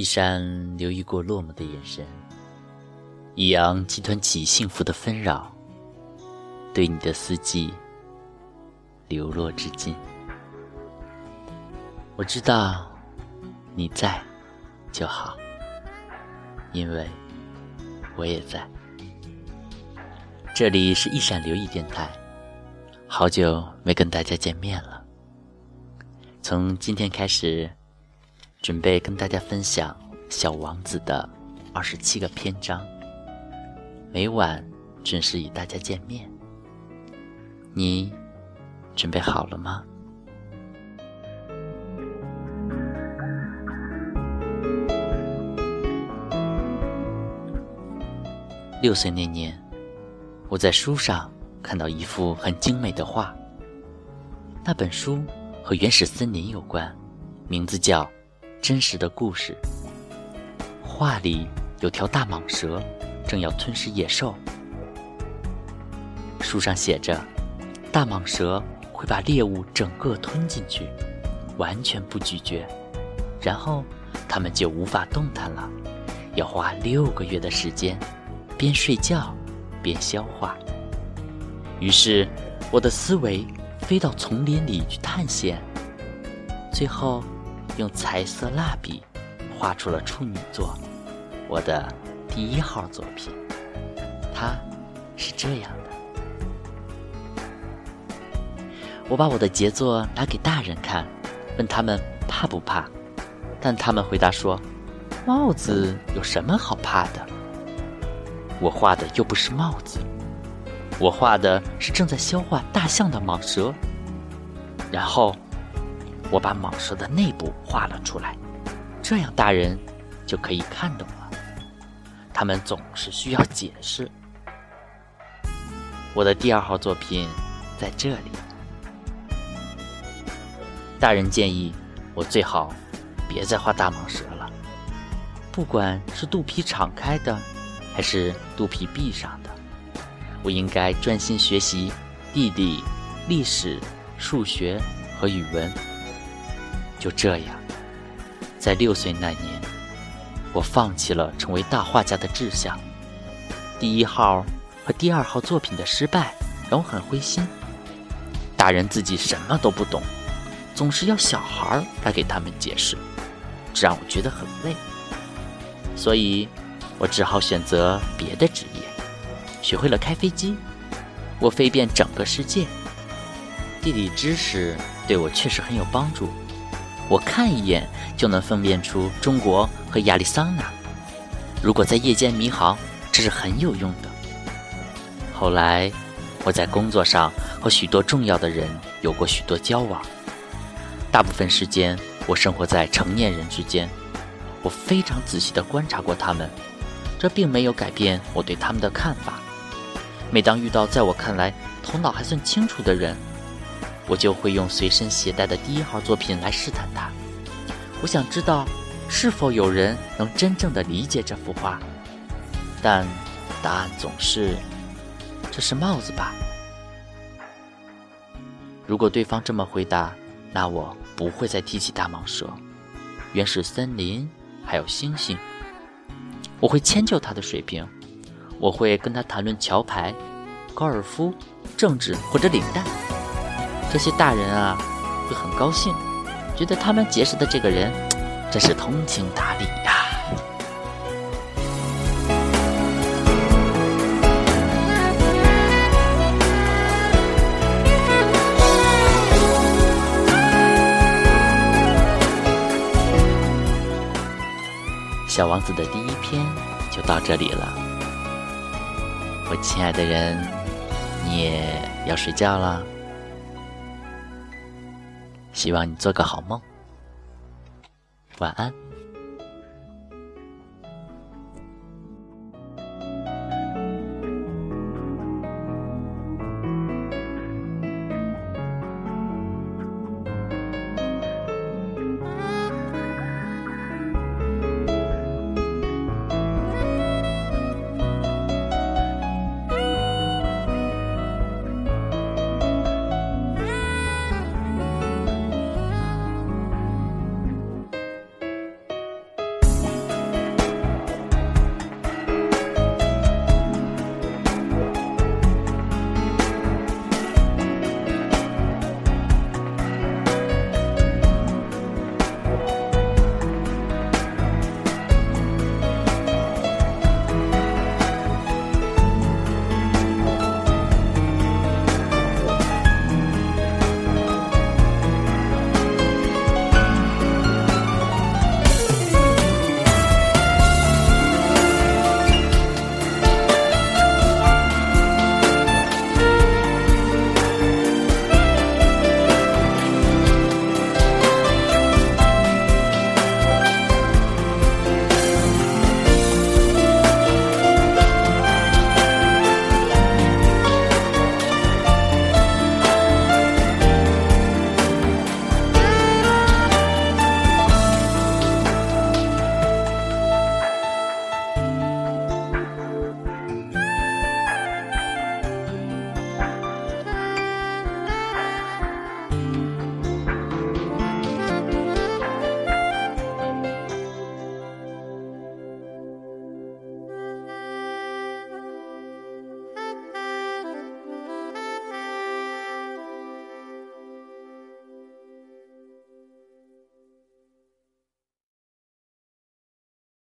一山留意过落寞的眼神，一阳集团起幸福的纷扰，对你的四季流落至今。我知道你在就好，因为我也在。这里是一闪留意电台，好久没跟大家见面了。从今天开始。准备跟大家分享《小王子》的二十七个篇章，每晚准时与大家见面。你准备好了吗？六岁那年，我在书上看到一幅很精美的画。那本书和原始森林有关，名字叫。真实的故事。画里有条大蟒蛇，正要吞噬野兽。书上写着，大蟒蛇会把猎物整个吞进去，完全不咀嚼，然后它们就无法动弹了，要花六个月的时间，边睡觉边消化。于是，我的思维飞到丛林里去探险，最后。用彩色蜡笔画出了处女座，我的第一号作品。它是这样的：我把我的杰作拿给大人看，问他们怕不怕，但他们回答说：“帽子有什么好怕的？”我画的又不是帽子，我画的是正在消化大象的蟒蛇。然后。我把蟒蛇的内部画了出来，这样大人就可以看懂了。他们总是需要解释。我的第二号作品在这里。大人建议我最好别再画大蟒蛇了，不管是肚皮敞开的，还是肚皮闭上的，我应该专心学习地理、历史、数学和语文。就这样，在六岁那年，我放弃了成为大画家的志向。第一号和第二号作品的失败让我很灰心。大人自己什么都不懂，总是要小孩来给他们解释，这让我觉得很累。所以，我只好选择别的职业，学会了开飞机。我飞遍整个世界。地理知识对我确实很有帮助。我看一眼就能分辨出中国和亚利桑那。如果在夜间迷航，这是很有用的。后来，我在工作上和许多重要的人有过许多交往。大部分时间，我生活在成年人之间。我非常仔细地观察过他们，这并没有改变我对他们的看法。每当遇到在我看来头脑还算清楚的人，我就会用随身携带的第一号作品来试探他。我想知道，是否有人能真正的理解这幅画？但答案总是：这是帽子吧？如果对方这么回答，那我不会再提起大蟒蛇、原始森林，还有星星。我会迁就他的水平，我会跟他谈论桥牌、高尔夫、政治或者领带。这些大人啊，会很高兴，觉得他们结识的这个人 真是通情达理呀。小王子的第一篇就到这里了，我亲爱的人，你也要睡觉了。希望你做个好梦，晚安。